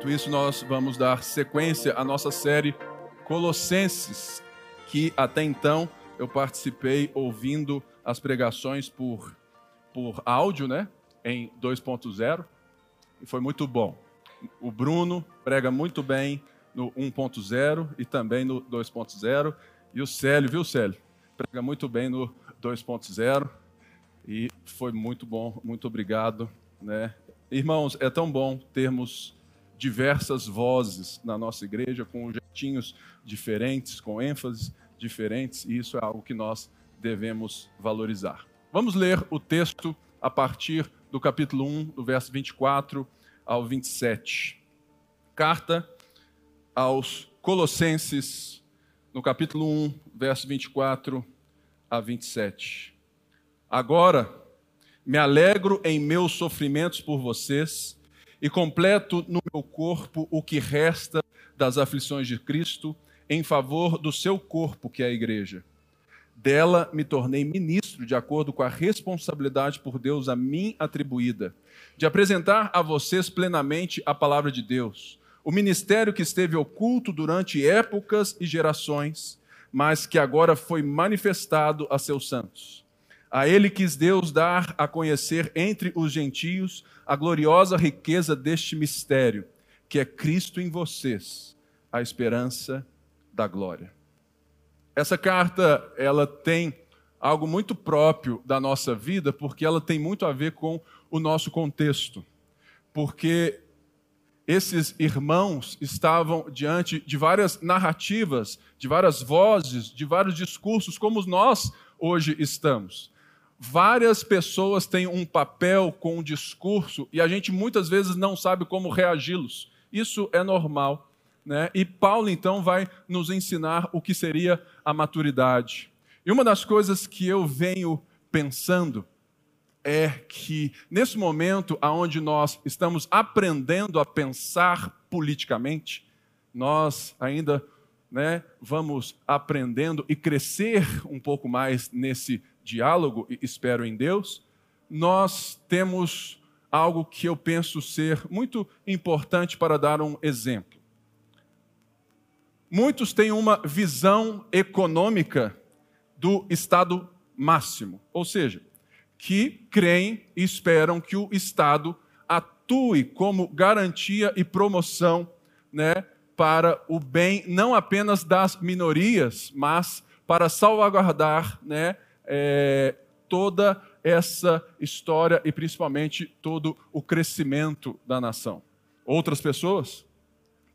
Enquanto isso, nós vamos dar sequência à nossa série Colossenses, que até então eu participei ouvindo as pregações por, por áudio, né? Em 2.0, e foi muito bom. O Bruno prega muito bem no 1.0 e também no 2.0. E o Célio, viu, Célio? Prega muito bem no 2.0 e foi muito bom. Muito obrigado, né? Irmãos, é tão bom termos diversas vozes na nossa igreja com jeitinhos diferentes, com ênfases diferentes, e isso é algo que nós devemos valorizar. Vamos ler o texto a partir do capítulo 1, do verso 24 ao 27. Carta aos Colossenses, no capítulo 1, verso 24 a 27. Agora, me alegro em meus sofrimentos por vocês e completo no meu corpo o que resta das aflições de Cristo em favor do seu corpo, que é a igreja. Dela me tornei ministro de acordo com a responsabilidade por Deus a mim atribuída, de apresentar a vocês plenamente a palavra de Deus, o ministério que esteve oculto durante épocas e gerações, mas que agora foi manifestado a seus santos. A ele quis Deus dar a conhecer entre os gentios a gloriosa riqueza deste mistério, que é Cristo em vocês, a esperança da glória. Essa carta, ela tem algo muito próprio da nossa vida, porque ela tem muito a ver com o nosso contexto. Porque esses irmãos estavam diante de várias narrativas, de várias vozes, de vários discursos, como nós hoje estamos várias pessoas têm um papel com um discurso e a gente muitas vezes não sabe como reagi-los. Isso é normal. Né? E Paulo, então, vai nos ensinar o que seria a maturidade. E uma das coisas que eu venho pensando é que, nesse momento onde nós estamos aprendendo a pensar politicamente, nós ainda né, vamos aprendendo e crescer um pouco mais nesse diálogo e espero em Deus, nós temos algo que eu penso ser muito importante para dar um exemplo. Muitos têm uma visão econômica do estado máximo, ou seja, que creem e esperam que o Estado atue como garantia e promoção né, para o bem não apenas das minorias, mas para salvaguardar né, é, toda essa história e principalmente todo o crescimento da nação. Outras pessoas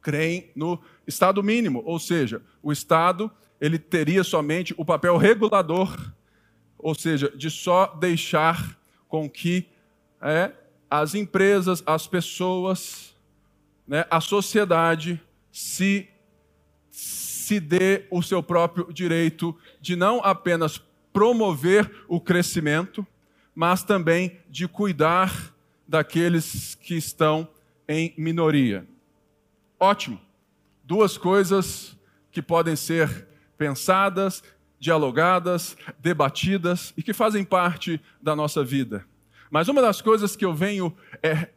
creem no Estado mínimo, ou seja, o Estado ele teria somente o papel regulador, ou seja, de só deixar com que é, as empresas, as pessoas, né, a sociedade se se dê o seu próprio direito de não apenas promover o crescimento, mas também de cuidar daqueles que estão em minoria. Ótimo. Duas coisas que podem ser pensadas, dialogadas, debatidas e que fazem parte da nossa vida. Mas uma das coisas que eu venho é,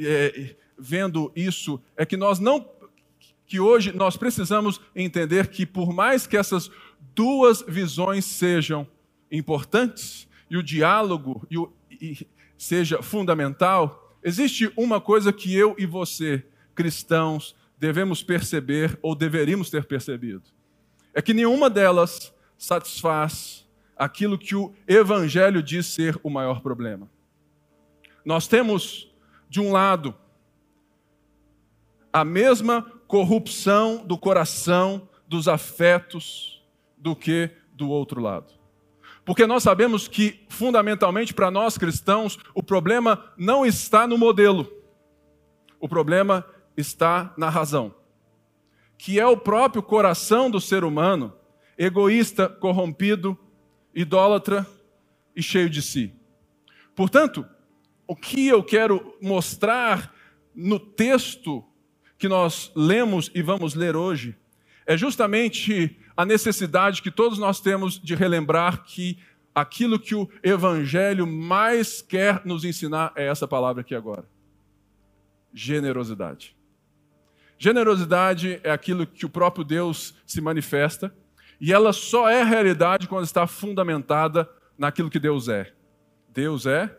é, vendo isso é que nós não que hoje nós precisamos entender que por mais que essas duas visões sejam importantes e o diálogo e o, e seja fundamental, existe uma coisa que eu e você, cristãos, devemos perceber ou deveríamos ter percebido. É que nenhuma delas satisfaz aquilo que o Evangelho diz ser o maior problema. Nós temos, de um lado, a mesma corrupção do coração, dos afetos, do que do outro lado. Porque nós sabemos que, fundamentalmente, para nós cristãos, o problema não está no modelo, o problema está na razão, que é o próprio coração do ser humano, egoísta, corrompido, idólatra e cheio de si. Portanto, o que eu quero mostrar no texto que nós lemos e vamos ler hoje é justamente a necessidade que todos nós temos de relembrar que aquilo que o Evangelho mais quer nos ensinar é essa palavra aqui agora: generosidade. Generosidade é aquilo que o próprio Deus se manifesta, e ela só é realidade quando está fundamentada naquilo que Deus é. Deus é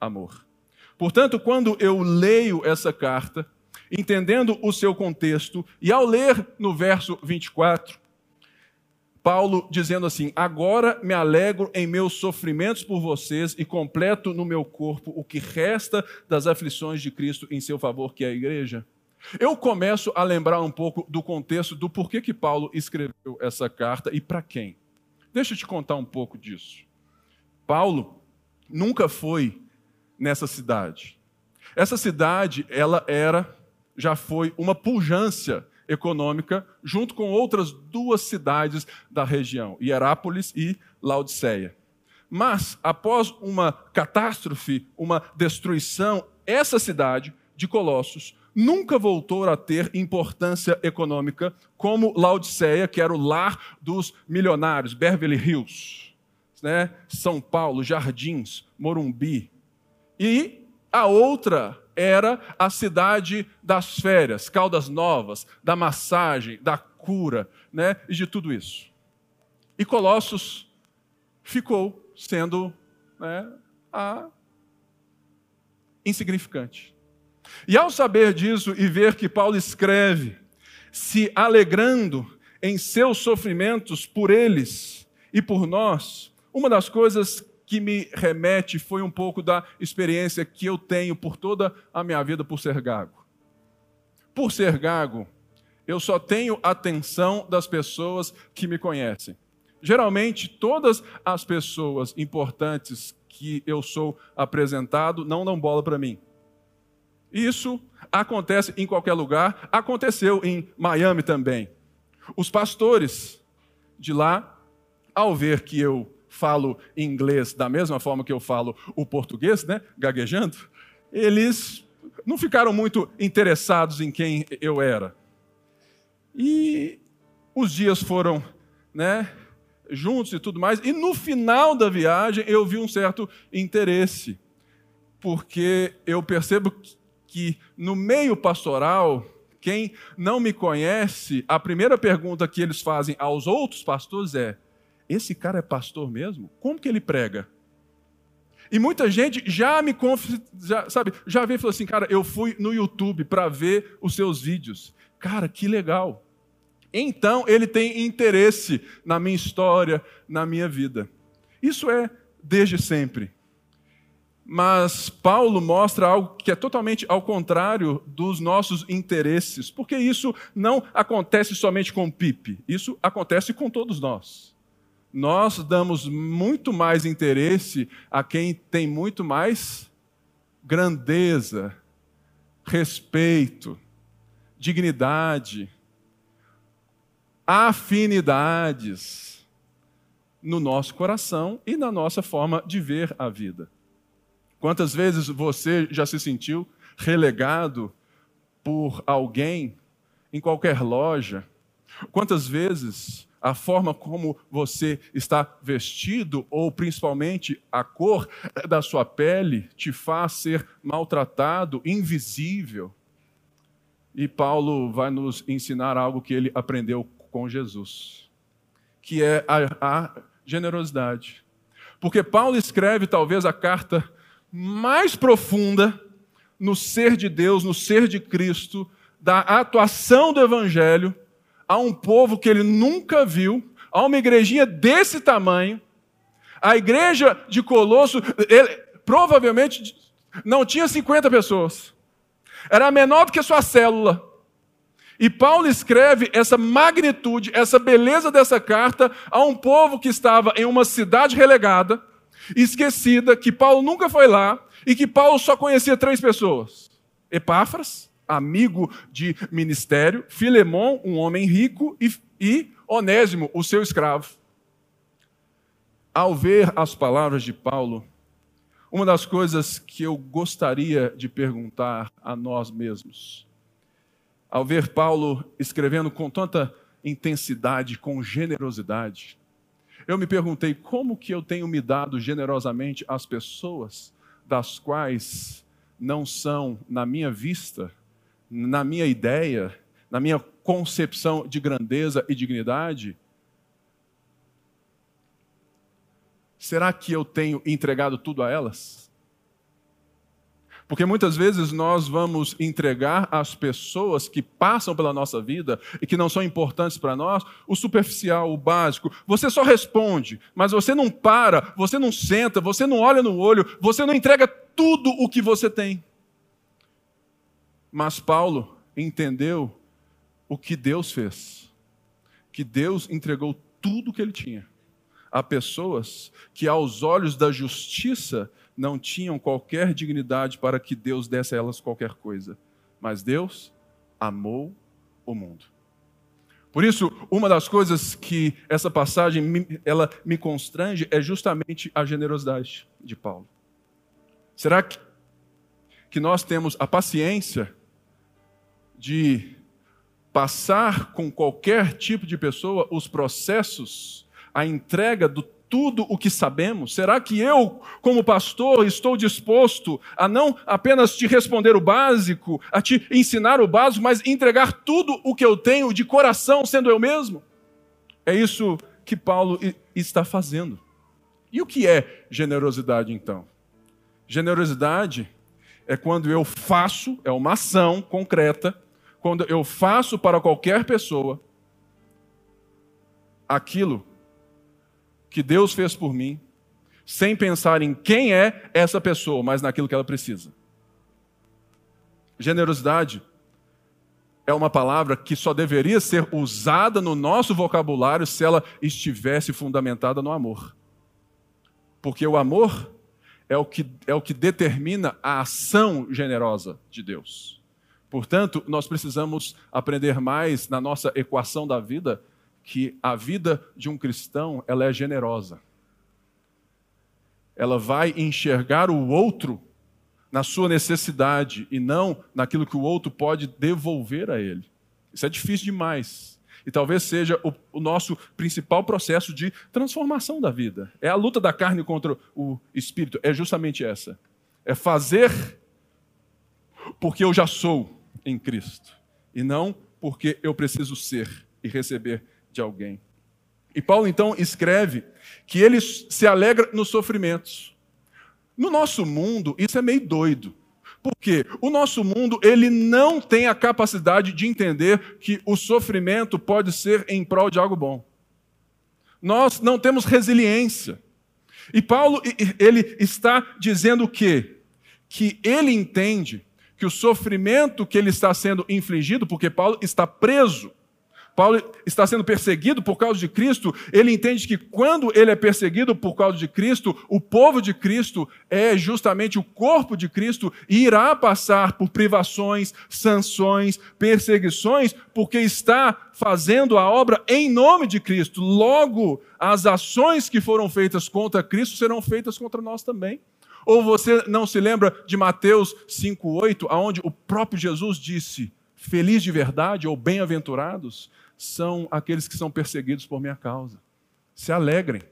amor. Portanto, quando eu leio essa carta, entendendo o seu contexto, e ao ler no verso 24, Paulo dizendo assim: Agora me alegro em meus sofrimentos por vocês e completo no meu corpo o que resta das aflições de Cristo em seu favor, que é a igreja. Eu começo a lembrar um pouco do contexto do porquê que Paulo escreveu essa carta e para quem. Deixa eu te contar um pouco disso. Paulo nunca foi nessa cidade. Essa cidade, ela era, já foi uma pujança econômica, junto com outras duas cidades da região, Hierápolis e Laodiceia. Mas, após uma catástrofe, uma destruição, essa cidade de Colossos nunca voltou a ter importância econômica como Laodiceia, que era o lar dos milionários, Beverly Hills, né? São Paulo, Jardins, Morumbi. E a outra era a cidade das férias, Caldas Novas, da massagem, da cura, né, e de tudo isso. E Colossos ficou sendo né, a insignificante. E ao saber disso e ver que Paulo escreve, se alegrando em seus sofrimentos por eles e por nós, uma das coisas que me remete foi um pouco da experiência que eu tenho por toda a minha vida por ser gago. Por ser gago, eu só tenho atenção das pessoas que me conhecem. Geralmente, todas as pessoas importantes que eu sou apresentado não dão bola para mim. Isso acontece em qualquer lugar, aconteceu em Miami também. Os pastores de lá, ao ver que eu falo inglês da mesma forma que eu falo o português, né, gaguejando, eles não ficaram muito interessados em quem eu era. E os dias foram, né, juntos e tudo mais, e no final da viagem eu vi um certo interesse, porque eu percebo que no meio pastoral, quem não me conhece, a primeira pergunta que eles fazem aos outros pastores é: esse cara é pastor mesmo? Como que ele prega? E muita gente já me conf... já, sabe, já veio e falou assim, cara, eu fui no YouTube para ver os seus vídeos. Cara, que legal. Então ele tem interesse na minha história, na minha vida. Isso é desde sempre. Mas Paulo mostra algo que é totalmente ao contrário dos nossos interesses, porque isso não acontece somente com Pipe, isso acontece com todos nós nós damos muito mais interesse a quem tem muito mais grandeza, respeito, dignidade, afinidades no nosso coração e na nossa forma de ver a vida. Quantas vezes você já se sentiu relegado por alguém em qualquer loja? Quantas vezes a forma como você está vestido, ou principalmente a cor da sua pele, te faz ser maltratado, invisível. E Paulo vai nos ensinar algo que ele aprendeu com Jesus, que é a, a generosidade. Porque Paulo escreve talvez a carta mais profunda no ser de Deus, no ser de Cristo, da atuação do Evangelho a um povo que ele nunca viu, a uma igrejinha desse tamanho. A igreja de Colosso, ele, provavelmente não tinha 50 pessoas. Era menor do que a sua célula. E Paulo escreve essa magnitude, essa beleza dessa carta a um povo que estava em uma cidade relegada, esquecida, que Paulo nunca foi lá e que Paulo só conhecia três pessoas: Epáfras, amigo de ministério, Filemão, um homem rico, e, e Onésimo, o seu escravo. Ao ver as palavras de Paulo, uma das coisas que eu gostaria de perguntar a nós mesmos, ao ver Paulo escrevendo com tanta intensidade, com generosidade, eu me perguntei como que eu tenho me dado generosamente às pessoas das quais não são, na minha vista, na minha ideia, na minha concepção de grandeza e dignidade, será que eu tenho entregado tudo a elas? Porque muitas vezes nós vamos entregar às pessoas que passam pela nossa vida e que não são importantes para nós o superficial, o básico. Você só responde, mas você não para, você não senta, você não olha no olho, você não entrega tudo o que você tem. Mas Paulo entendeu o que Deus fez. Que Deus entregou tudo o que ele tinha a pessoas que, aos olhos da justiça, não tinham qualquer dignidade para que Deus desse a elas qualquer coisa. Mas Deus amou o mundo. Por isso, uma das coisas que essa passagem ela me constrange é justamente a generosidade de Paulo. Será que, que nós temos a paciência de passar com qualquer tipo de pessoa os processos, a entrega do tudo o que sabemos? Será que eu, como pastor, estou disposto a não apenas te responder o básico, a te ensinar o básico, mas entregar tudo o que eu tenho de coração, sendo eu mesmo? É isso que Paulo está fazendo. E o que é generosidade, então? Generosidade é quando eu faço, é uma ação concreta, quando eu faço para qualquer pessoa aquilo que Deus fez por mim, sem pensar em quem é essa pessoa, mas naquilo que ela precisa. Generosidade é uma palavra que só deveria ser usada no nosso vocabulário se ela estivesse fundamentada no amor. Porque o amor é o que, é o que determina a ação generosa de Deus. Portanto, nós precisamos aprender mais na nossa equação da vida que a vida de um cristão ela é generosa. Ela vai enxergar o outro na sua necessidade e não naquilo que o outro pode devolver a ele. Isso é difícil demais. E talvez seja o, o, nosso principal processo de transformação da vida. É a luta da carne contra o espírito. É justamente essa. É fazer porque eu já sou em Cristo. E não porque eu preciso ser e receber de alguém. E Paulo então escreve que ele se alegra nos sofrimentos. No nosso mundo, isso é meio doido. Por quê? O nosso mundo, ele não tem a capacidade de entender que o sofrimento pode ser em prol de algo bom. Nós não temos resiliência. E Paulo, ele está dizendo o quê? Que ele entende que o sofrimento que ele está sendo infligido, porque Paulo está preso, Paulo está sendo perseguido por causa de Cristo, ele entende que quando ele é perseguido por causa de Cristo, o povo de Cristo é justamente o corpo de Cristo e irá passar por privações, sanções, perseguições, porque está fazendo a obra em nome de Cristo. Logo, as ações que foram feitas contra Cristo serão feitas contra nós também. Ou você não se lembra de Mateus 5:8, aonde o próprio Jesus disse: "Feliz de verdade ou bem-aventurados são aqueles que são perseguidos por minha causa. Se alegrem.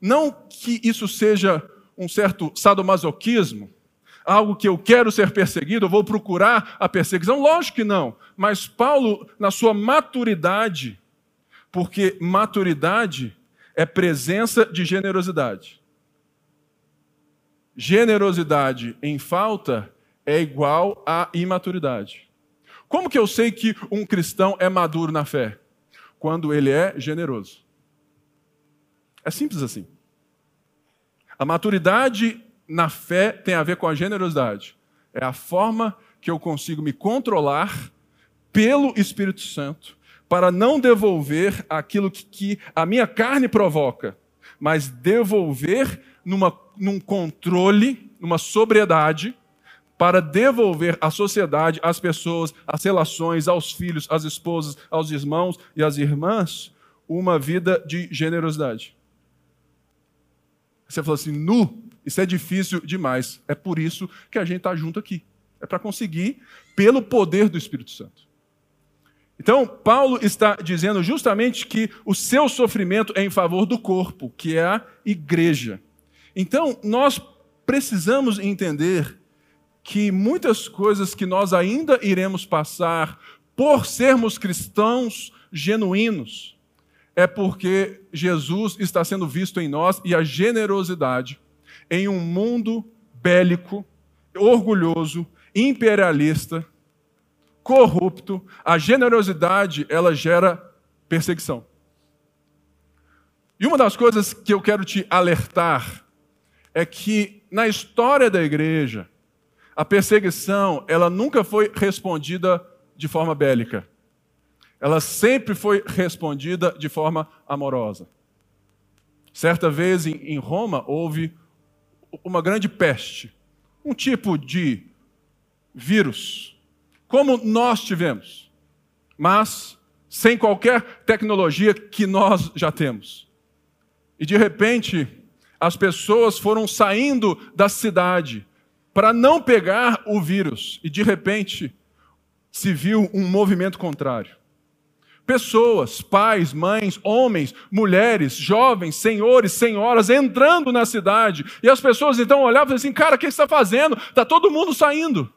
Não que isso seja um certo sadomasoquismo, algo que eu quero ser perseguido, eu vou procurar a perseguição. Lógico que não. Mas Paulo, na sua maturidade, porque maturidade é presença de generosidade. Generosidade em falta é igual a imaturidade. Como que eu sei que um cristão é maduro na fé? Quando ele é generoso. É simples assim. A maturidade na fé tem a ver com a generosidade. É a forma que eu consigo me controlar pelo Espírito Santo para não devolver aquilo que, que a minha carne provoca, mas devolver numa, num controle, numa sobriedade para devolver à sociedade, às pessoas, às relações, aos filhos, às esposas, aos irmãos e às irmãs, uma vida de generosidade. Você falou assim, nu, isso é difícil demais. É por isso que a gente está junto aqui. É para conseguir pelo poder do Espírito Santo. Então, Paulo está dizendo justamente que o seu sofrimento é em favor do corpo, que é a igreja. Então, nós precisamos entender que muitas coisas que nós ainda iremos passar por sermos cristãos genuínos, é porque Jesus está sendo visto em nós e a generosidade em um mundo bélico, orgulhoso, imperialista, corrupto, a generosidade ela gera perseguição. E uma das coisas que eu quero te alertar é que na história da igreja, a perseguição, ela nunca foi respondida de forma bélica. Ela sempre foi respondida de forma amorosa. Certa vez em Roma houve uma grande peste, um tipo de vírus, como nós tivemos, mas sem qualquer tecnologia que nós já temos. E de repente, as pessoas foram saindo da cidade para não pegar o vírus, e de repente se viu um movimento contrário. Pessoas, pais, mães, homens, mulheres, jovens, senhores, senhoras entrando na cidade. E as pessoas então olhavam assim: cara, o que está fazendo? Está todo mundo saindo.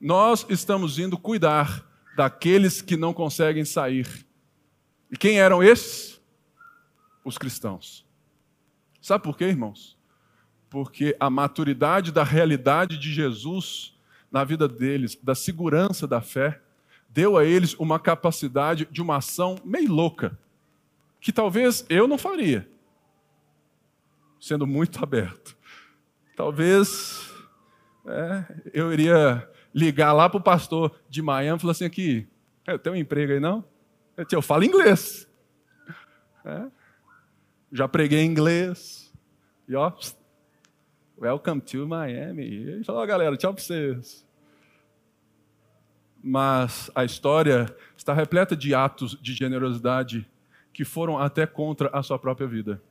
Nós estamos indo cuidar daqueles que não conseguem sair. E quem eram esses? Os cristãos. Sabe por quê, irmãos? Porque a maturidade da realidade de Jesus na vida deles, da segurança da fé, deu a eles uma capacidade de uma ação meio louca, que talvez eu não faria, sendo muito aberto. Talvez é, eu iria ligar lá para o pastor de Miami e falar assim: aqui, eu tenho um emprego aí não? Eu falo inglês. É, já preguei inglês. E ó, welcome to Miami. E falou, galera, tchau para vocês mas a história está repleta de atos de generosidade que foram até contra a sua própria vida.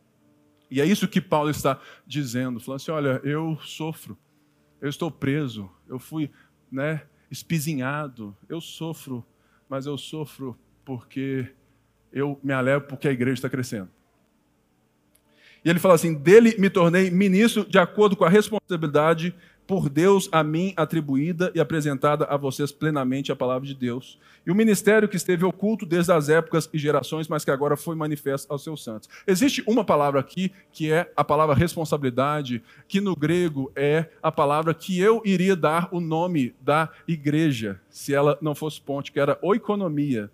E é isso que Paulo está dizendo, falando assim: olha, eu sofro, eu estou preso, eu fui né, espizinhado, eu sofro, mas eu sofro porque eu me alegro porque a igreja está crescendo. E ele fala assim: dele me tornei ministro de acordo com a responsabilidade por Deus a mim atribuída e apresentada a vocês plenamente a palavra de Deus. E o ministério que esteve oculto desde as épocas e gerações, mas que agora foi manifesto aos seus santos. Existe uma palavra aqui que é a palavra responsabilidade, que no grego é a palavra que eu iria dar o nome da igreja, se ela não fosse ponte, que era oikonomia.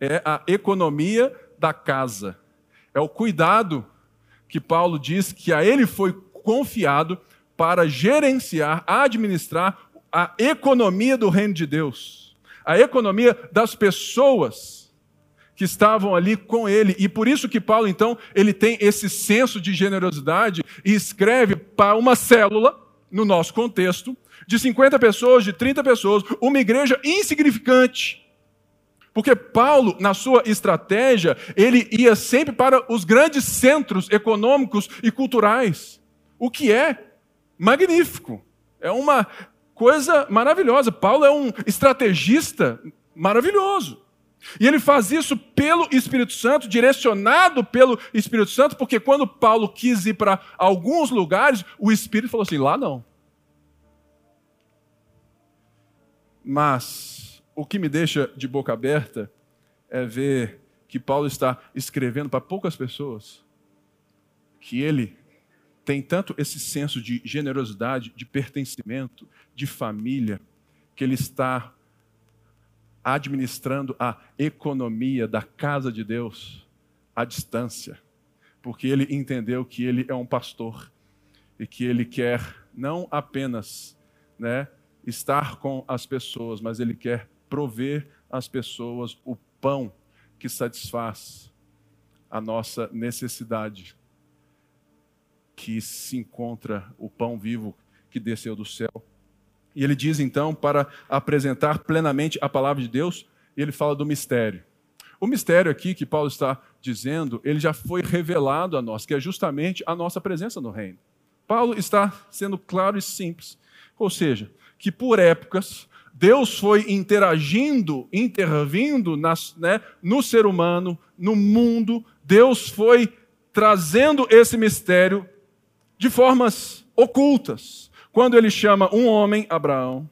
É a economia da casa. É o cuidado que Paulo diz que a ele foi confiado para gerenciar, administrar a economia do reino de Deus, a economia das pessoas que estavam ali com ele. E por isso que Paulo, então, ele tem esse senso de generosidade e escreve para uma célula, no nosso contexto, de 50 pessoas, de 30 pessoas, uma igreja insignificante. Porque Paulo, na sua estratégia, ele ia sempre para os grandes centros econômicos e culturais. O que é magnífico. É uma coisa maravilhosa. Paulo é um estrategista maravilhoso. E ele faz isso pelo Espírito Santo, direcionado pelo Espírito Santo, porque quando Paulo quis ir para alguns lugares, o Espírito falou assim: lá não. Mas o que me deixa de boca aberta é ver que Paulo está escrevendo para poucas pessoas, que ele tem tanto esse senso de generosidade, de pertencimento, de família, que ele está administrando a economia da casa de Deus à distância, porque ele entendeu que ele é um pastor e que ele quer não apenas né, estar com as pessoas, mas ele quer prover às pessoas o pão que satisfaz a nossa necessidade que se encontra o pão vivo que desceu do céu. E ele diz então para apresentar plenamente a palavra de Deus, ele fala do mistério. O mistério aqui que Paulo está dizendo, ele já foi revelado a nós, que é justamente a nossa presença no reino. Paulo está sendo claro e simples. Ou seja, que por épocas Deus foi interagindo, intervindo nas, né, no ser humano, no mundo. Deus foi trazendo esse mistério de formas ocultas. Quando ele chama um homem, Abraão,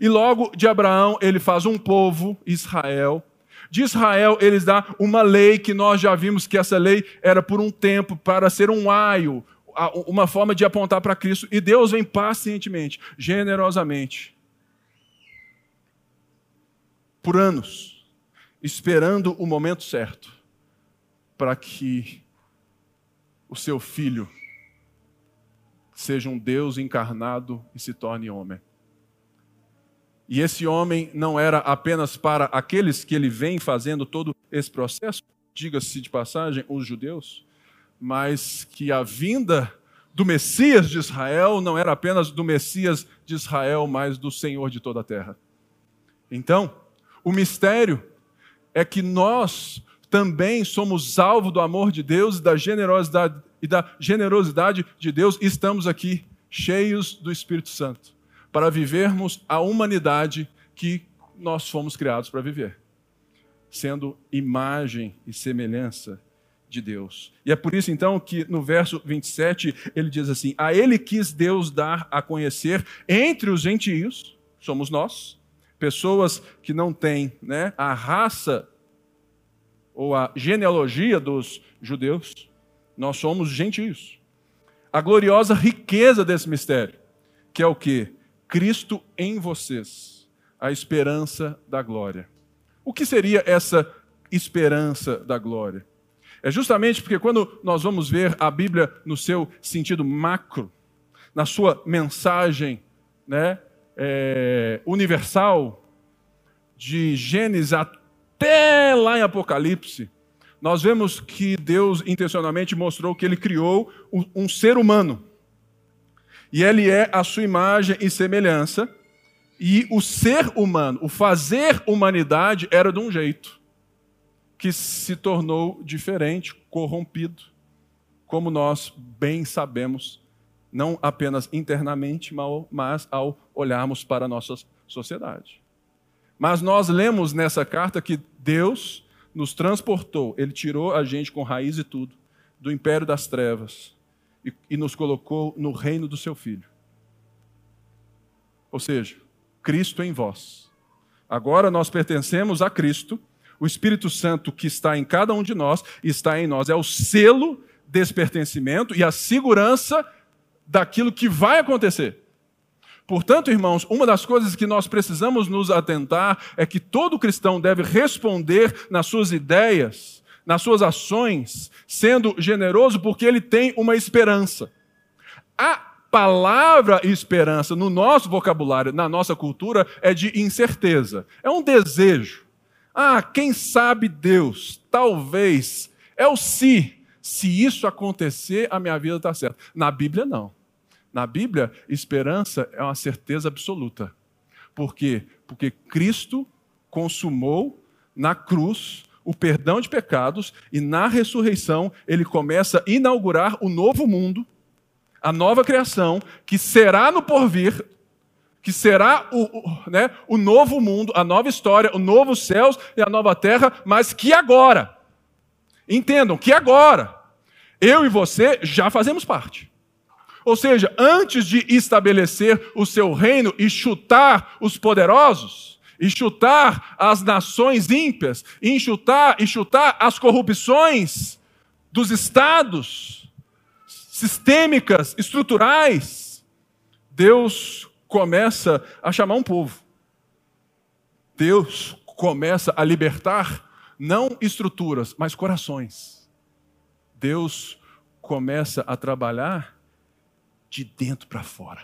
E logo de Abraão ele faz um povo, Israel. De Israel eles dá uma lei que nós já vimos que essa lei era por um tempo para ser um aio, uma forma de apontar para Cristo. E Deus vem pacientemente, generosamente, por anos, esperando o momento certo para que o seu filho seja um Deus encarnado e se torne homem. E esse homem não era apenas para aqueles que ele vem fazendo todo esse processo, diga-se de passagem, os judeus, mas que a vinda do Messias de Israel não era apenas do Messias de Israel, mas do Senhor de toda a terra. Então, o mistério é que nós também somos alvo do amor de Deus e da generosidade, e da generosidade de Deus e estamos aqui cheios do Espírito Santo para vivermos a humanidade que nós fomos criados para viver, sendo imagem e semelhança de Deus. E é por isso então que no verso 27 ele diz assim: A ele quis Deus dar a conhecer entre os gentios, somos nós, pessoas que não têm né, a raça ou a genealogia dos judeus, nós somos gentios. A gloriosa riqueza desse mistério, que é o que? Cristo em vocês, a esperança da glória. O que seria essa esperança da glória? É justamente porque quando nós vamos ver a Bíblia no seu sentido macro, na sua mensagem né, é, universal, de Gênesis até lá em Apocalipse, nós vemos que Deus intencionalmente mostrou que ele criou um, ser humano. E ele é a sua imagem e semelhança. E o ser humano, o fazer humanidade, era de um jeito que se tornou diferente, corrompido, como nós bem sabemos, não apenas internamente, mas ao olharmos para a nossa sociedade. Mas nós lemos nessa carta que Deus nos transportou, Ele tirou a gente com raiz e tudo do império das trevas e, e nos colocou no reino do Seu Filho. Ou seja, Cristo em vós. Agora nós pertencemos a Cristo, o Espírito Santo que está em cada um de nós está em nós. É o selo desse pertencimento e a segurança daquilo que vai acontecer. Portanto, irmãos, uma das coisas que nós precisamos nos atentar é que todo cristão deve responder nas suas ideias, nas suas ações, sendo generoso, porque ele tem uma esperança. A palavra esperança no nosso vocabulário, na nossa cultura, é de incerteza, é um desejo. Ah, quem sabe Deus, talvez, é o se. Se isso acontecer, a minha vida está certa. Na Bíblia, não. Na Bíblia, esperança é uma certeza absoluta. Por quê? Porque Cristo consumou na cruz o perdão de pecados e na ressurreição ele começa a inaugurar o novo mundo, a nova criação, que será no porvir, que será o, o, né, o novo mundo, a nova história, o novo céus e a nova terra, mas que agora, entendam, que agora, eu e você já fazemos parte. Ou seja, antes de estabelecer o seu reino e chutar os poderosos, e chutar as nações ímpias, e chutar, e chutar as corrupções dos estados sistêmicas, estruturais, Deus começa a chamar um povo. Deus começa a libertar não estruturas, mas corações. Deus começa a trabalhar de dentro para fora.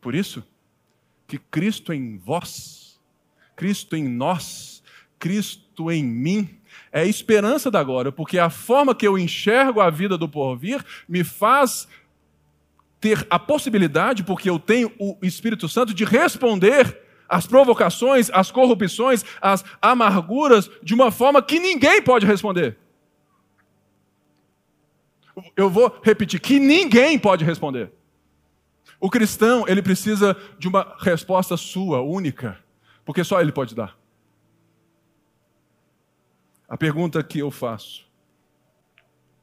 Por isso, que Cristo em vós, Cristo em nós, Cristo em mim, é a esperança da glória, porque a forma que eu enxergo a vida do porvir me faz ter a possibilidade, porque eu tenho o Espírito Santo, de responder às provocações, às corrupções, às amarguras de uma forma que ninguém pode responder eu vou repetir, que ninguém pode responder. O cristão, ele precisa de uma resposta sua, única, porque só ele pode dar. A pergunta que eu faço: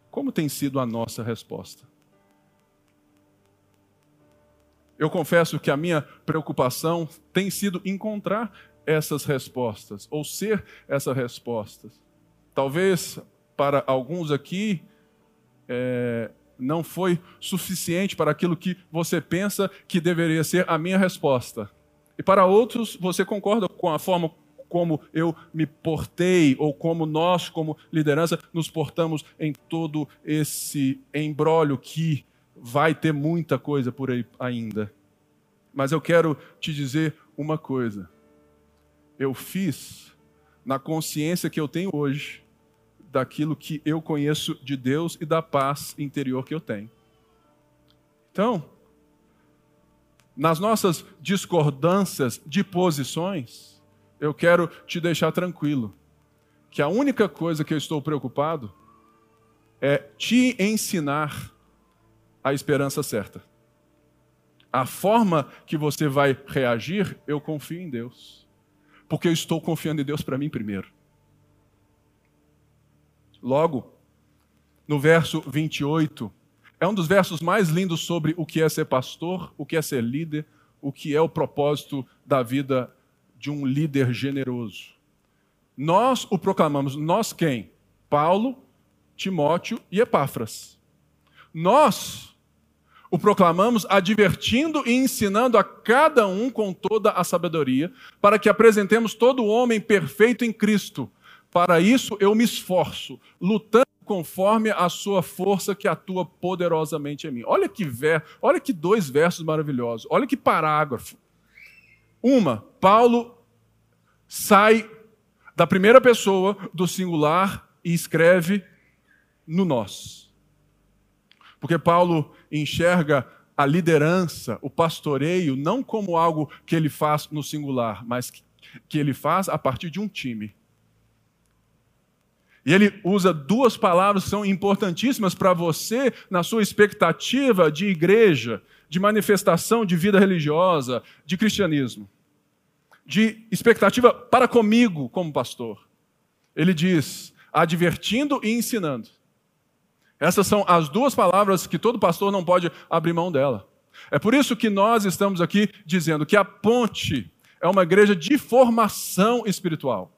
como tem sido a nossa resposta? Eu confesso que a minha preocupação tem sido encontrar essas respostas, ou ser essas respostas. Talvez para alguns aqui é, não foi suficiente para aquilo que você pensa que deveria ser a minha resposta. E para outros, você concorda com a forma como eu me portei, ou como nós, como liderança, nos portamos em todo esse embrólio que vai ter muita coisa por aí ainda. Mas eu quero te dizer uma coisa. Eu fiz na consciência que eu tenho hoje daquilo que eu conheço de Deus e da paz interior que eu tenho. Então, nas nossas discordâncias de posições, eu quero te deixar tranquilo que a única coisa que eu estou preocupado é te ensinar a esperança certa. A forma que você vai reagir, eu confio em Deus. Porque eu estou confiando em Deus para mim primeiro. Logo, no verso 28, é um dos versos mais lindos sobre o que é ser pastor, o que é ser líder, o que é o propósito da vida de um líder generoso. Nós o proclamamos, nós quem? Paulo, Timóteo e Epáfras. Nós o proclamamos advertindo e ensinando a cada um com toda a sabedoria, para que apresentemos todo o homem perfeito em Cristo. Para isso eu me esforço, lutando conforme a sua força que atua poderosamente em mim. Olha que ver, olha que dois versos maravilhosos. Olha que parágrafo. Uma, Paulo sai da primeira pessoa do singular e escreve no nós. Porque Paulo enxerga a liderança, o pastoreio, não como algo que ele faz no singular, mas que ele faz a partir de um time. E ele usa duas palavras que são importantíssimas para você na sua expectativa de igreja, de manifestação de vida religiosa, de cristianismo. De expectativa para comigo como pastor. Ele diz: advertindo e ensinando. Essas são as duas palavras que todo pastor não pode abrir mão dela. É por isso que nós estamos aqui dizendo que a ponte é uma igreja de formação espiritual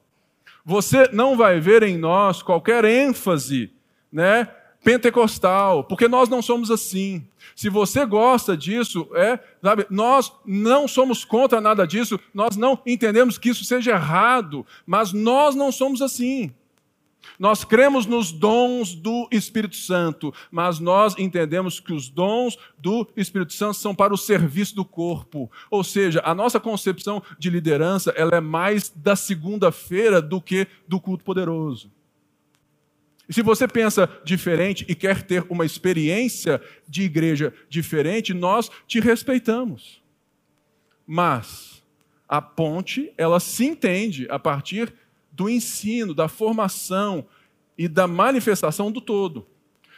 você não vai ver em nós qualquer ênfase, né, pentecostal, porque nós não somos assim. Se você gosta disso, é, sabe, nós não somos contra nada disso, nós não entendemos que isso seja errado, mas nós não somos assim. Nós cremos nos dons do Espírito Santo, mas nós entendemos que os dons do Espírito Santo são para o serviço do corpo. Ou seja, a nossa concepção de liderança ela é mais da segunda-feira do que do culto poderoso. E se você pensa diferente e quer ter uma experiência de igreja diferente, nós te respeitamos. Mas a ponte, ela se entende a partir do ensino, da formação e da manifestação do todo.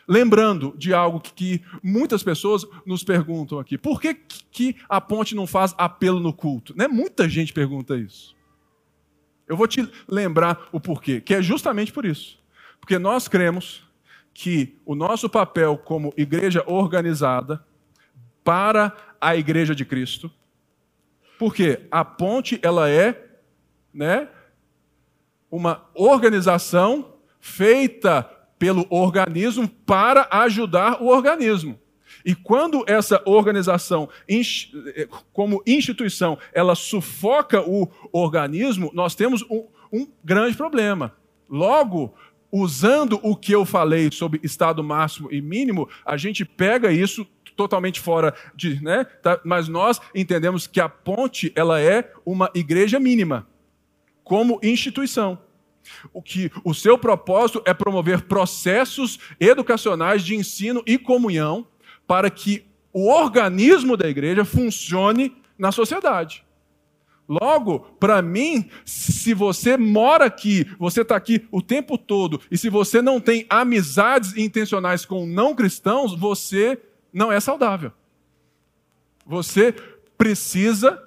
Lembrando de algo que muitas pessoas nos perguntam aqui: por que, que a ponte não faz apelo no culto? Né? Muita gente pergunta isso. Eu vou te lembrar o porquê, que é justamente por isso. Porque nós cremos que o nosso papel como igreja organizada para a igreja de Cristo, porque a ponte ela é, né, uma organização feita pelo organismo para ajudar o organismo. E quando essa organização, como instituição, ela sufoca o organismo, nós temos um, um grande problema. Logo, usando o que eu falei sobre estado máximo e mínimo, a gente pega isso totalmente fora de, né? Tá? Mas nós entendemos que a ponte ela é uma igreja mínima como instituição. O que o seu propósito é promover processos educacionais de ensino e comunhão para que o organismo da igreja funcione na sociedade. Logo, para mim, se você mora aqui, você está aqui o tempo todo, e se você não tem amizades intencionais com não cristãos, você não é saudável. Você precisa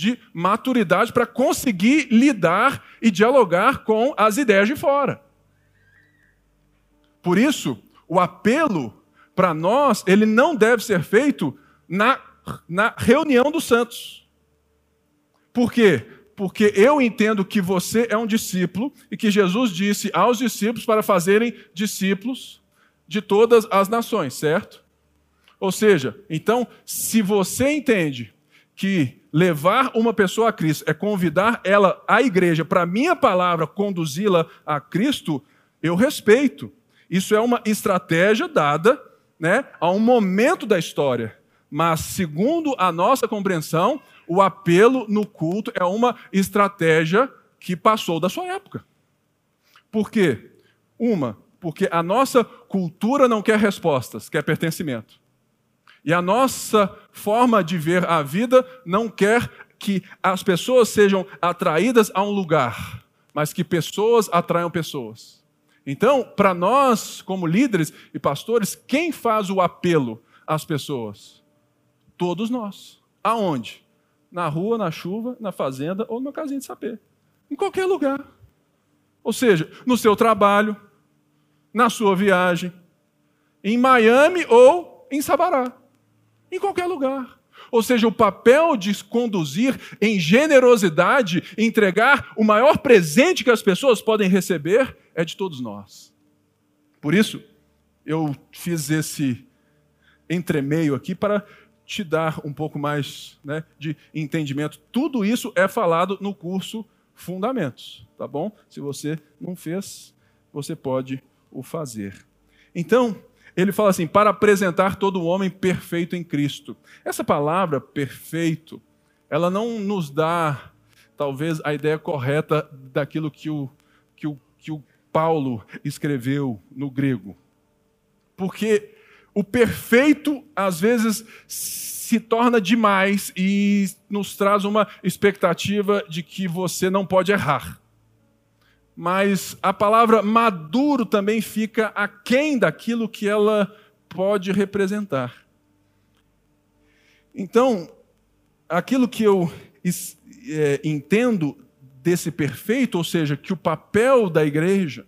de maturidade para conseguir lidar e dialogar com as ideias de fora. Por isso, o apelo para nós, ele não deve ser feito na na reunião dos santos. Por quê? Porque eu entendo que você é um discípulo e que Jesus disse aos discípulos para fazerem discípulos de todas as nações, certo? Ou seja, então, se você entende que levar uma pessoa a Cristo é convidar ela à igreja para minha palavra conduzi-la a Cristo, eu respeito. Isso é uma estratégia dada né, a um momento da história. Mas, segundo a nossa compreensão, o apelo no culto é uma estratégia que passou da sua época. Por quê? Uma, porque a nossa cultura não quer respostas, quer pertencimento. E a nossa forma de ver a vida não quer que as pessoas sejam atraídas a um lugar, mas que pessoas atraiam pessoas. Então, para nós, como líderes e pastores, quem faz o apelo às pessoas? Todos nós. Aonde? Na rua, na chuva, na fazenda ou numa casinha de sapê. Em qualquer lugar. Ou seja, no seu trabalho, na sua viagem, em Miami ou em Sabará. Em qualquer lugar. Ou seja, o papel de conduzir em generosidade, entregar o maior presente que as pessoas podem receber, é de todos nós. Por isso, eu fiz esse entremeio aqui para te dar um pouco mais né, de entendimento. Tudo isso é falado no curso Fundamentos, tá bom? Se você não fez, você pode o fazer. Então, ele fala assim: para apresentar todo o homem perfeito em Cristo. Essa palavra perfeito, ela não nos dá, talvez, a ideia correta daquilo que o, que o, que o Paulo escreveu no grego. Porque o perfeito, às vezes, se torna demais e nos traz uma expectativa de que você não pode errar mas a palavra maduro também fica aquém daquilo que ela pode representar. Então, aquilo que eu é, entendo desse perfeito, ou seja, que o papel da igreja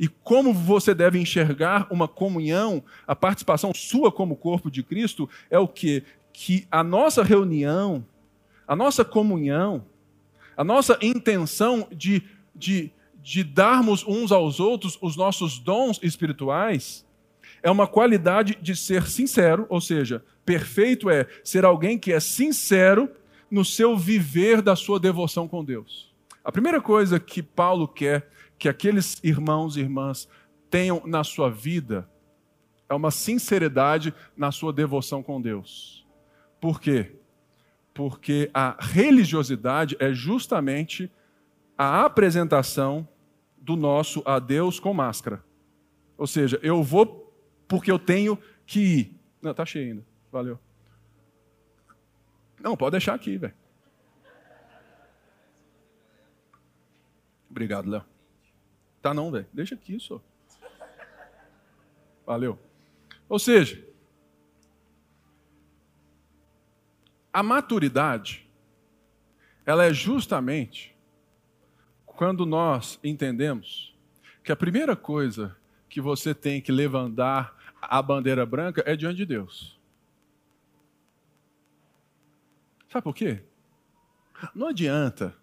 e como você deve enxergar uma comunhão, a participação sua como corpo de Cristo, é o que? Que a nossa reunião, a nossa comunhão, a nossa intenção de, de de darmos uns aos outros os nossos dons espirituais é uma qualidade de ser sincero, ou seja, perfeito é ser alguém que é sincero no seu viver da sua devoção com Deus. A primeira coisa que Paulo quer que aqueles irmãos e irmãs tenham na sua vida é uma sinceridade na sua devoção com Deus. Por quê? Porque a religiosidade é justamente a apresentação do nosso a Deus com máscara. Ou seja, eu vou porque eu tenho que ir. Não, tá cheio ainda. Valeu. Não, pode deixar aqui, velho. Obrigado, Léo. Tá não, velho. Deixa aqui, só. Valeu. Ou seja, a maturidade, ela é justamente quando nós entendemos que a primeira coisa que você tem que levantar a bandeira branca é diante de Deus. Sabe por quê? Não adianta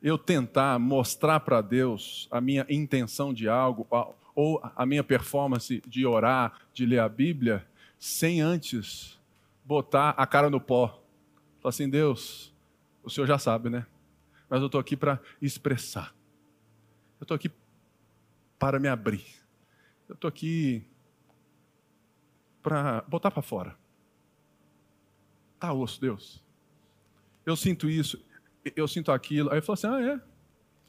eu tentar mostrar para Deus a minha intenção de algo ou a minha performance de orar, de ler a Bíblia, sem antes botar a cara no pó. Falar assim, Deus, o Senhor já sabe, né? Mas eu estou aqui para expressar. Eu estou aqui para me abrir. Eu estou aqui para botar para fora. Tá osso, Deus. Eu sinto isso, eu sinto aquilo. Aí eu falo assim: ah, é.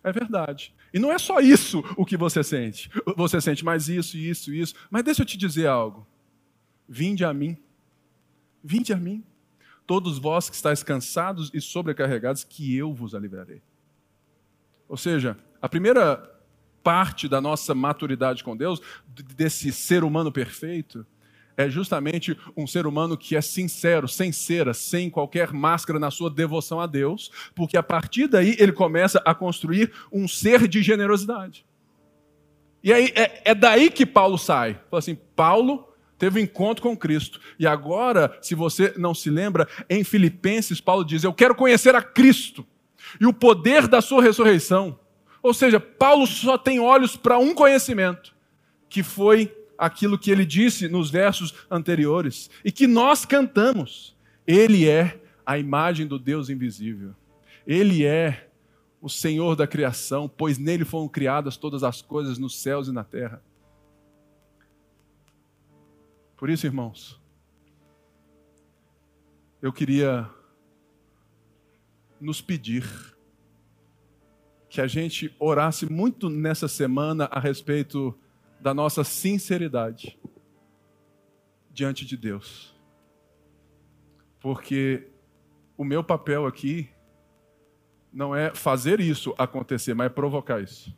É verdade. E não é só isso o que você sente. Você sente mais isso, isso, isso. Mas deixa eu te dizer algo. Vinde a mim. Vinde a mim todos vós que estáis cansados e sobrecarregados, que eu vos aliviarei. Ou seja, a primeira parte da nossa maturidade com Deus, desse ser humano perfeito, é justamente um ser humano que é sincero, sem cera, sem qualquer máscara na sua devoção a Deus, porque a partir daí ele começa a construir um ser de generosidade. E aí é, é daí que Paulo sai. Fala assim: Paulo teve um encontro com Cristo. E agora, se você não se lembra, em Filipenses, Paulo diz: Eu quero conhecer a Cristo e o poder da sua ressurreição. Ou seja, Paulo só tem olhos para um conhecimento, que foi aquilo que ele disse nos versos anteriores e que nós cantamos. Ele é a imagem do Deus invisível. Ele é o Senhor da criação, pois nele foram criadas todas as coisas nos céus e na terra. Por isso, irmãos, eu queria nos pedir que a gente orasse muito nessa semana a respeito da nossa sinceridade diante de Deus. Porque o meu papel aqui não é fazer isso acontecer, mas é provocar isso.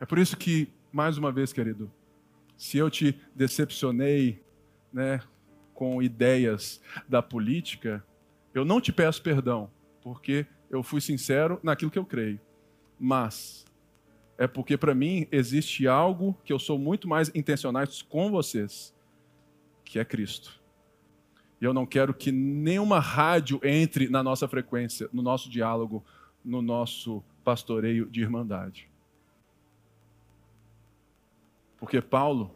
É por isso que, mais uma vez, querido, se eu te decepcionei né, com ideias da política, eu não te peço perdão, porque eu fui sincero naquilo que eu creio. Mas é porque para mim existe algo que eu sou muito mais intencional com vocês, que é Cristo. E eu não quero que nenhuma rádio entre na nossa frequência, no nosso diálogo, no nosso pastoreio de irmandade. Porque Paulo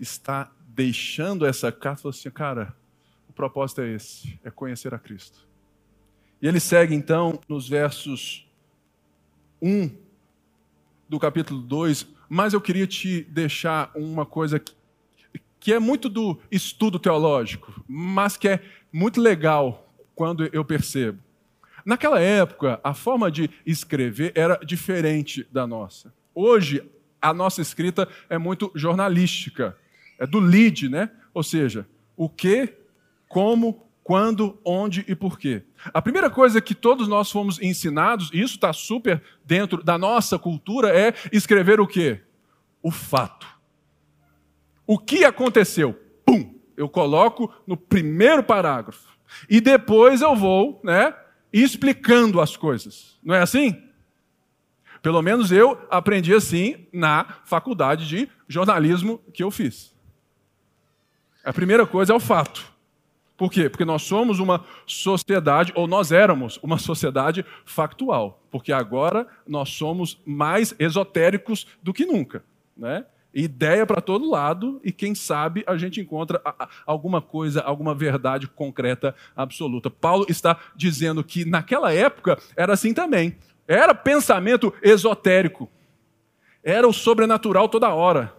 está deixando essa carta falou assim: cara, o propósito é esse, é conhecer a Cristo. E ele segue então nos versos 1 do capítulo 2, mas eu queria te deixar uma coisa que é muito do estudo teológico, mas que é muito legal quando eu percebo. Naquela época, a forma de escrever era diferente da nossa. Hoje, a nossa escrita é muito jornalística, é do lead, né? Ou seja, o que, como, quando, onde e por quê. A primeira coisa que todos nós fomos ensinados, e isso está super dentro da nossa cultura, é escrever o quê? O fato. O que aconteceu? Pum! Eu coloco no primeiro parágrafo. E depois eu vou, né, explicando as coisas. Não é assim? Pelo menos eu aprendi assim na faculdade de jornalismo que eu fiz. A primeira coisa é o fato. Por quê? Porque nós somos uma sociedade, ou nós éramos uma sociedade factual. Porque agora nós somos mais esotéricos do que nunca. Né? Ideia para todo lado, e quem sabe a gente encontra alguma coisa, alguma verdade concreta, absoluta. Paulo está dizendo que naquela época era assim também. Era pensamento esotérico. Era o sobrenatural toda hora.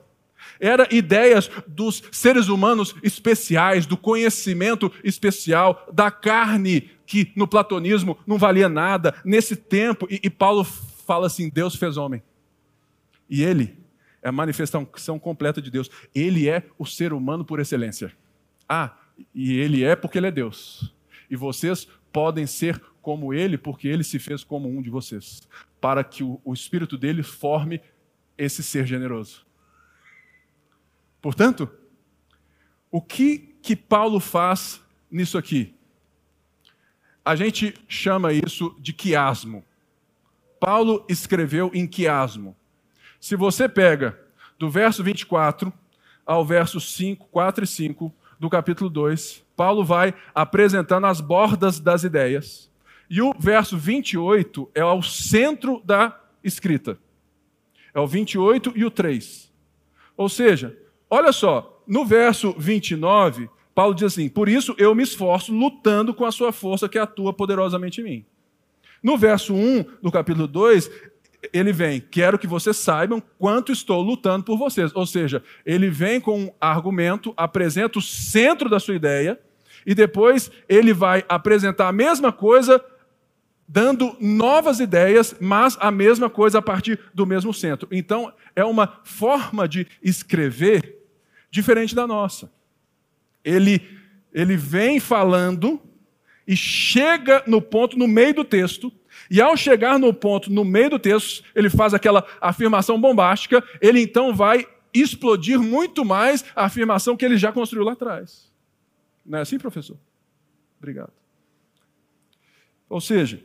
Era ideias dos seres humanos especiais, do conhecimento especial, da carne que no platonismo não valia nada. Nesse tempo, e, e Paulo fala assim: Deus fez homem. E ele é a manifestação completa de Deus. Ele é o ser humano por excelência. Ah, e ele é porque ele é Deus. E vocês podem ser como ele, porque ele se fez como um de vocês, para que o, o espírito dele forme esse ser generoso. Portanto, o que que Paulo faz nisso aqui? A gente chama isso de quiasmo. Paulo escreveu em quiasmo. Se você pega do verso 24 ao verso 5, 4 e 5 do capítulo 2, Paulo vai apresentando as bordas das ideias e o verso 28 é o centro da escrita. É o 28 e o 3. Ou seja, olha só, no verso 29, Paulo diz assim: Por isso eu me esforço lutando com a sua força que atua poderosamente em mim. No verso 1 do capítulo 2, ele vem: Quero que vocês saibam quanto estou lutando por vocês. Ou seja, ele vem com um argumento, apresenta o centro da sua ideia, e depois ele vai apresentar a mesma coisa dando novas ideias, mas a mesma coisa a partir do mesmo centro. Então, é uma forma de escrever diferente da nossa. Ele, ele vem falando e chega no ponto, no meio do texto, e ao chegar no ponto, no meio do texto, ele faz aquela afirmação bombástica, ele então vai explodir muito mais a afirmação que ele já construiu lá atrás. Não é assim, professor? Obrigado. Ou seja,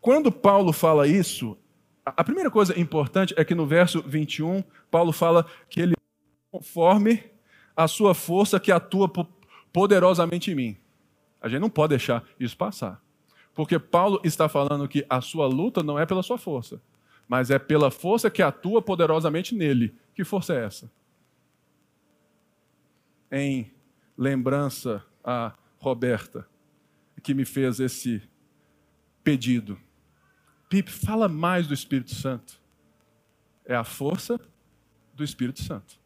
quando Paulo fala isso, a primeira coisa importante é que no verso 21, Paulo fala que ele conforme a sua força que atua poderosamente em mim. A gente não pode deixar isso passar. Porque Paulo está falando que a sua luta não é pela sua força, mas é pela força que atua poderosamente nele. Que força é essa? Em lembrança a Roberta, que me fez esse pedido. Pipe, fala mais do Espírito Santo. É a força do Espírito Santo.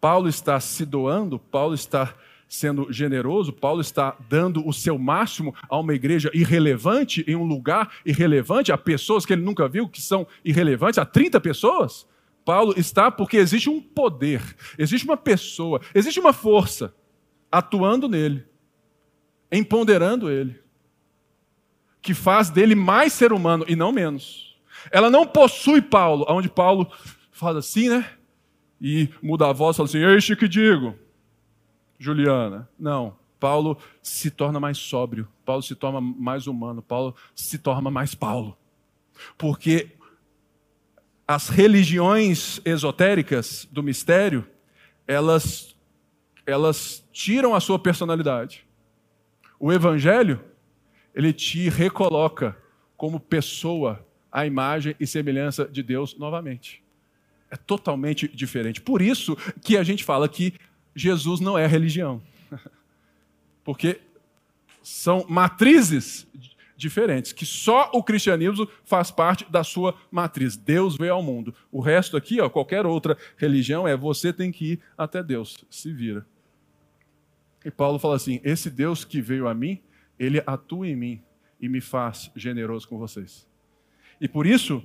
Paulo está se doando, Paulo está sendo generoso, Paulo está dando o seu máximo a uma igreja irrelevante, em um lugar irrelevante, a pessoas que ele nunca viu, que são irrelevantes, a 30 pessoas. Paulo está porque existe um poder, existe uma pessoa, existe uma força atuando nele, empoderando ele, que faz dele mais ser humano e não menos. Ela não possui Paulo, onde Paulo fala assim, né? E muda a voz fala assim: Eixe que digo, Juliana. Não. Paulo se torna mais sóbrio, Paulo se torna mais humano, Paulo se torna mais Paulo. Porque as religiões esotéricas do mistério, elas, elas tiram a sua personalidade. O evangelho, ele te recoloca como pessoa à imagem e semelhança de Deus novamente. É totalmente diferente. Por isso que a gente fala que Jesus não é religião. Porque são matrizes diferentes, que só o cristianismo faz parte da sua matriz. Deus veio ao mundo. O resto aqui, ó, qualquer outra religião, é você tem que ir até Deus. Se vira. E Paulo fala assim: esse Deus que veio a mim, ele atua em mim e me faz generoso com vocês. E por isso,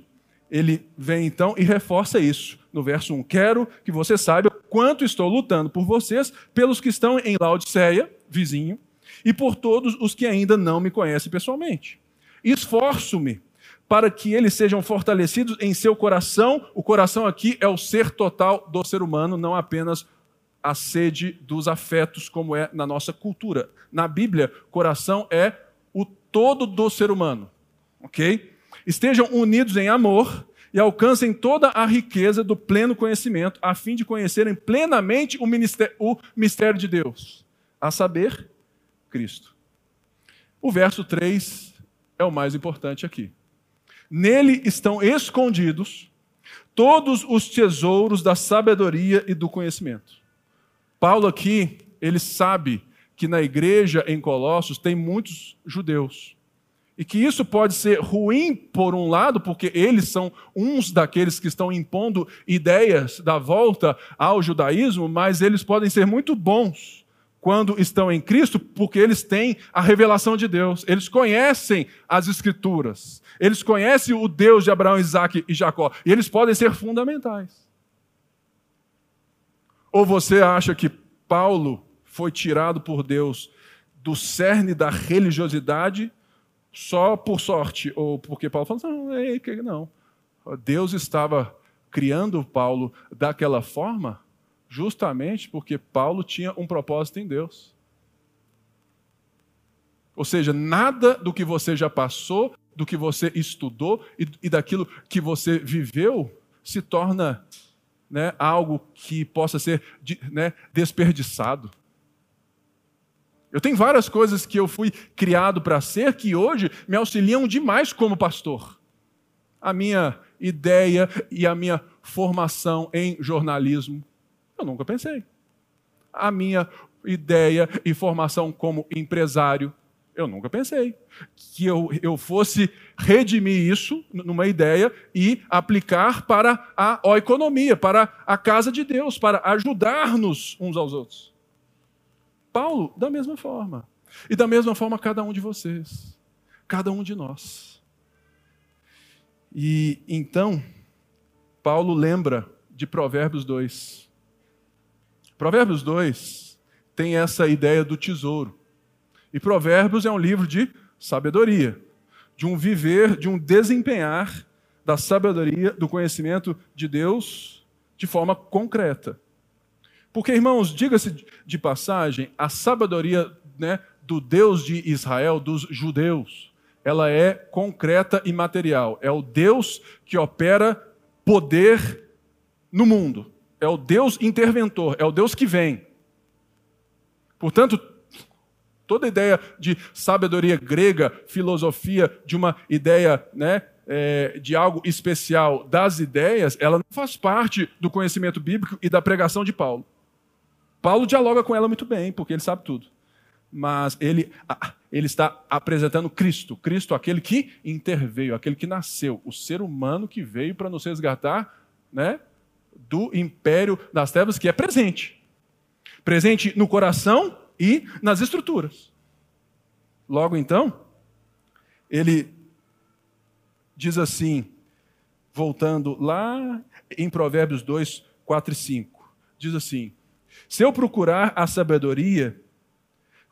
ele vem então e reforça isso no verso 1. Quero que você saiba quanto estou lutando por vocês, pelos que estão em Laodiceia, vizinho, e por todos os que ainda não me conhecem pessoalmente. Esforço-me para que eles sejam fortalecidos em seu coração. O coração aqui é o ser total do ser humano, não apenas a sede dos afetos, como é na nossa cultura. Na Bíblia, coração é o todo do ser humano. Ok? Estejam unidos em amor e alcancem toda a riqueza do pleno conhecimento, a fim de conhecerem plenamente o, o mistério de Deus, a saber, Cristo. O verso 3 é o mais importante aqui. Nele estão escondidos todos os tesouros da sabedoria e do conhecimento. Paulo aqui, ele sabe que na igreja em Colossos tem muitos judeus. E que isso pode ser ruim por um lado, porque eles são uns daqueles que estão impondo ideias da volta ao judaísmo, mas eles podem ser muito bons quando estão em Cristo, porque eles têm a revelação de Deus, eles conhecem as Escrituras, eles conhecem o Deus de Abraão, Isaac e Jacó, e eles podem ser fundamentais. Ou você acha que Paulo foi tirado por Deus do cerne da religiosidade só por sorte, ou porque Paulo falou, não, é, não. Deus estava criando Paulo daquela forma justamente porque Paulo tinha um propósito em Deus. Ou seja, nada do que você já passou, do que você estudou e, e daquilo que você viveu se torna né, algo que possa ser né, desperdiçado. Eu tenho várias coisas que eu fui criado para ser que hoje me auxiliam demais como pastor. A minha ideia e a minha formação em jornalismo, eu nunca pensei. A minha ideia e formação como empresário, eu nunca pensei. Que eu, eu fosse redimir isso numa ideia e aplicar para a, a economia, para a casa de Deus, para ajudar-nos uns aos outros. Paulo, da mesma forma. E da mesma forma, cada um de vocês. Cada um de nós. E então, Paulo lembra de Provérbios 2. Provérbios 2 tem essa ideia do tesouro. E Provérbios é um livro de sabedoria, de um viver, de um desempenhar da sabedoria, do conhecimento de Deus de forma concreta. Porque, irmãos, diga-se de passagem, a sabedoria né, do Deus de Israel, dos judeus, ela é concreta e material. É o Deus que opera poder no mundo. é o Deus interventor, é o Deus que vem. Portanto, toda ideia de sabedoria grega, filosofia, de uma ideia né, é, de algo especial das ideias, ela não faz parte do conhecimento bíblico e da pregação de Paulo. Paulo dialoga com ela muito bem, porque ele sabe tudo. Mas ele, ele está apresentando Cristo, Cristo, aquele que interveio, aquele que nasceu, o ser humano que veio para nos resgatar né, do império das trevas, que é presente. Presente no coração e nas estruturas. Logo então, ele diz assim, voltando lá em Provérbios 2, 4 e 5, diz assim: Se eu procurar a sabedoria,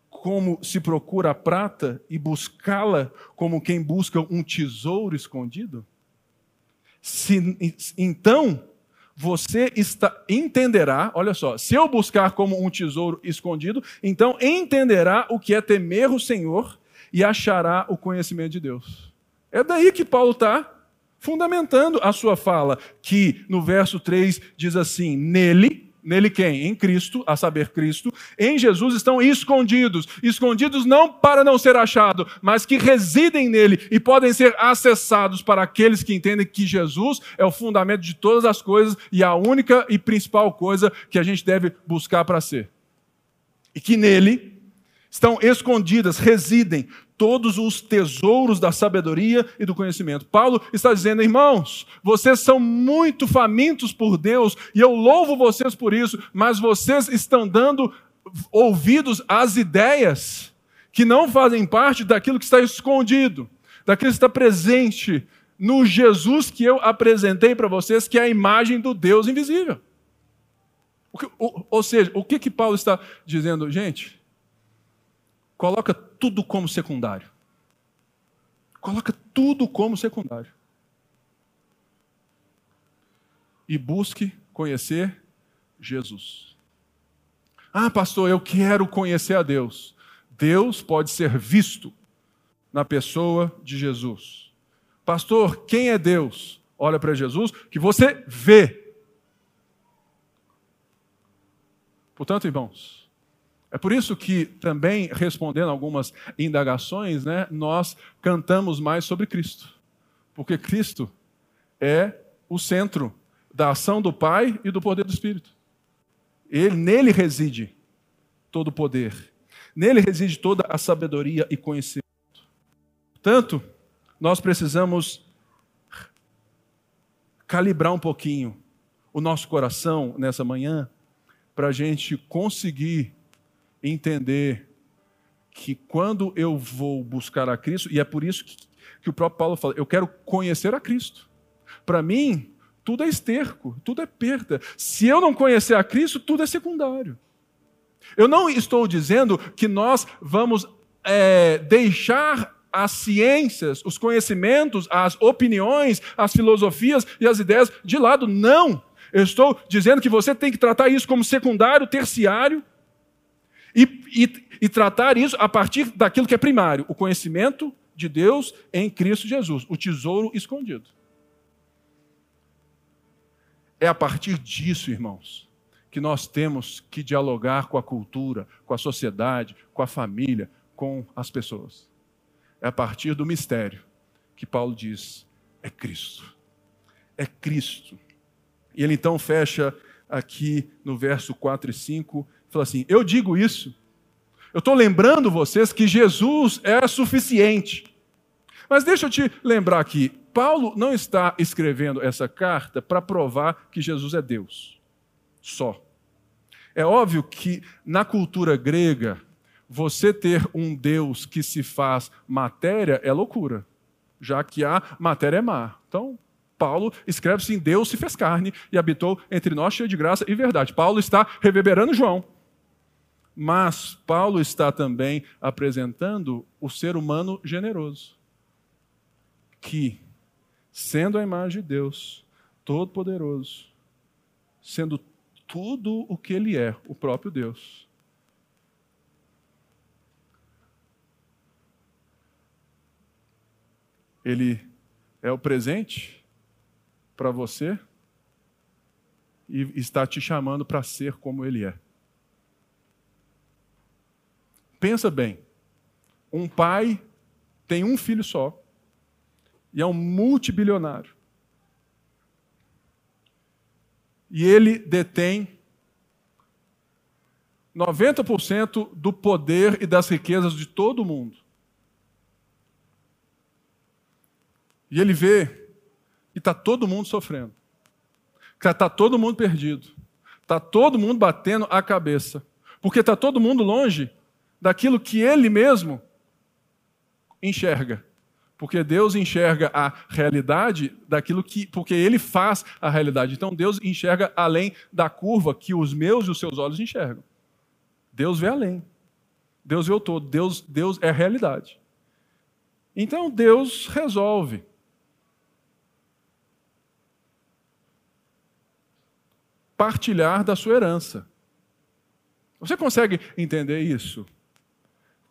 como se procura a prata, e buscá-la como quem busca um tesouro escondido? Se, então você está, entenderá, olha só, se eu buscar como um tesouro escondido, então entenderá o que é temer o Senhor e achará o conhecimento de Deus. É daí que Paulo está fundamentando a sua fala, que no verso 3 diz assim: Nele, nele quem? Em Cristo, a saber, Cristo, em Jesus estão escondidos. Escondidos não para não ser achado, mas que residem nele e podem ser acessados para aqueles que entendem que Jesus é o fundamento de todas as coisas e a única e principal coisa que a gente deve buscar para ser. E que nele estão escondidas, residem todos os tesouros da sabedoria e do conhecimento. Paulo está dizendo, irmãos, vocês são muito famintos por Deus e eu louvo vocês por isso, mas vocês estão dando ouvidos às ideias que não fazem parte daquilo que está escondido, daquilo que está presente no Jesus que eu apresentei para vocês, que é a imagem do Deus invisível. Ou seja, o que, que Paulo está dizendo? Gente, coloca tudo como secundário. Coloca tudo como secundário. E busque conhecer Jesus. Ah, pastor, eu quero conhecer a Deus. Deus pode ser visto na pessoa de Jesus. Pastor, quem é Deus? Olha para Jesus, que você vê. Portanto, irmãos, é por isso que também, respondendo algumas indagações, né, nós cantamos mais sobre Cristo. Porque Cristo é o centro da ação do Pai e do poder do Espírito. Ele, nele reside todo o poder. Nele reside toda a sabedoria e conhecimento. Portanto, nós precisamos calibrar um pouquinho o nosso coração nessa manhã para a gente conseguir entender que quando eu vou buscar a Cristo, e é por isso que, que o próprio Paulo fala, eu quero conhecer a Cristo. Para mim, tudo é esterco, tudo é perda. Se eu não conhecer a Cristo, tudo é secundário. Eu não estou dizendo que nós vamos é, deixar as ciências, os conhecimentos, as opiniões, as filosofias e as ideias de lado. Não! Eu estou dizendo que você tem que tratar isso como secundário, terciário, e, e, e tratar isso a partir daquilo que é primário, o conhecimento de Deus em Cristo Jesus, o tesouro escondido. É a partir disso, irmãos, que nós temos que dialogar com a cultura, com a sociedade, com a família, com as pessoas. É a partir do mistério que Paulo diz: é Cristo. É Cristo. E ele então fecha aqui no verso 4 e 5 Fala assim: Eu digo isso, eu estou lembrando vocês que Jesus é suficiente. Mas deixa eu te lembrar aqui: Paulo não está escrevendo essa carta para provar que Jesus é Deus, só. É óbvio que na cultura grega, você ter um Deus que se faz matéria é loucura, já que a matéria é má. Então, Paulo escreve assim: Deus se fez carne e habitou entre nós, cheio de graça e verdade. Paulo está reverberando João. Mas Paulo está também apresentando o ser humano generoso, que, sendo a imagem de Deus, todo-poderoso, sendo tudo o que ele é, o próprio Deus, ele é o presente para você e está te chamando para ser como Ele é. Pensa bem: um pai tem um filho só e é um multibilionário. E ele detém 90% do poder e das riquezas de todo mundo. E ele vê que está todo mundo sofrendo, que está todo mundo perdido, está todo mundo batendo a cabeça, porque está todo mundo longe daquilo que ele mesmo enxerga. Porque Deus enxerga a realidade daquilo que. Porque Ele faz a realidade. Então Deus enxerga além da curva que os meus e os seus olhos enxergam. Deus vê além. Deus vê o todo. Deus, Deus é realidade. Então Deus resolve. Partilhar da sua herança. Você consegue entender isso?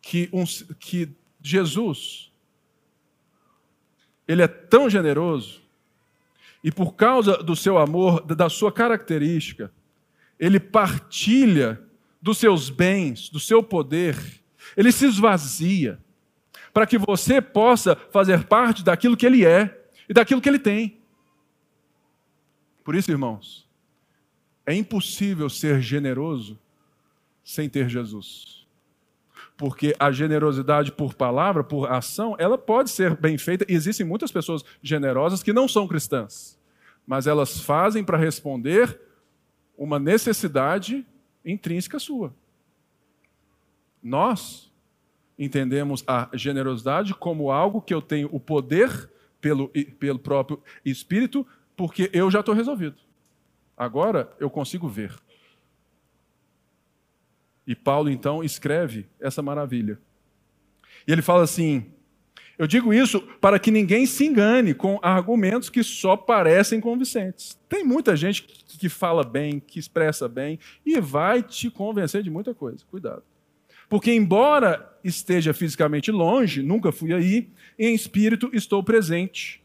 Que, um, que Jesus, ele é tão generoso, e por causa do seu amor, da sua característica, ele partilha dos seus bens, do seu poder, ele se esvazia para que você possa fazer parte daquilo que ele é e daquilo que ele tem. Por isso, irmãos, é impossível ser generoso sem ter Jesus. Porque a generosidade por palavra, por ação, ela pode ser bem feita. Existem muitas pessoas generosas que não são cristãs, mas elas fazem para responder uma necessidade intrínseca sua. Nós entendemos a generosidade como algo que eu tenho o poder pelo, pelo próprio Espírito, porque eu já estou resolvido. Agora eu consigo ver. E Paulo então escreve essa maravilha. E ele fala assim: eu digo isso para que ninguém se engane com argumentos que só parecem convincentes. Tem muita gente que fala bem, que expressa bem e vai te convencer de muita coisa. Cuidado. Porque, embora esteja fisicamente longe, nunca fui aí, em espírito estou presente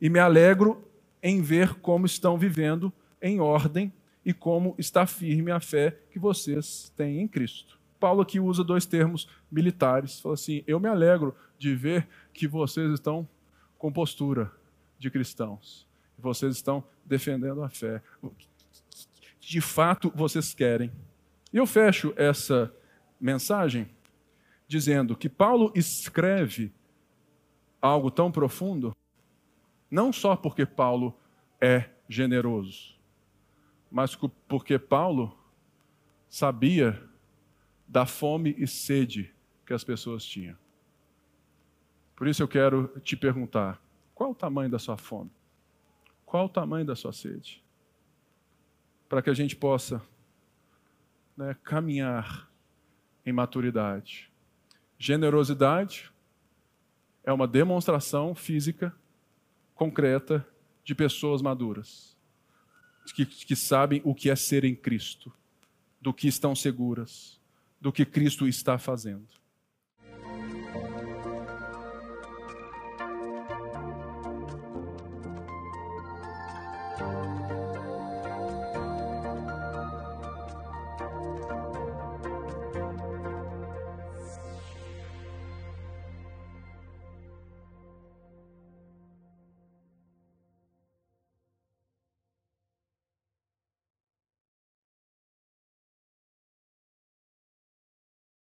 e me alegro em ver como estão vivendo em ordem e como está firme a fé que vocês têm em Cristo. Paulo aqui usa dois termos militares. Fala assim: eu me alegro de ver que vocês estão com postura de cristãos. Vocês estão defendendo a fé. De fato, vocês querem. E eu fecho essa mensagem dizendo que Paulo escreve algo tão profundo, não só porque Paulo é generoso, mas porque Paulo sabia da fome e sede que as pessoas tinham. Por isso eu quero te perguntar: qual o tamanho da sua fome? Qual o tamanho da sua sede? Para que a gente possa né, caminhar em maturidade. Generosidade é uma demonstração física, concreta, de pessoas maduras, que, que sabem o que é ser em Cristo, do que estão seguras, do que Cristo está fazendo.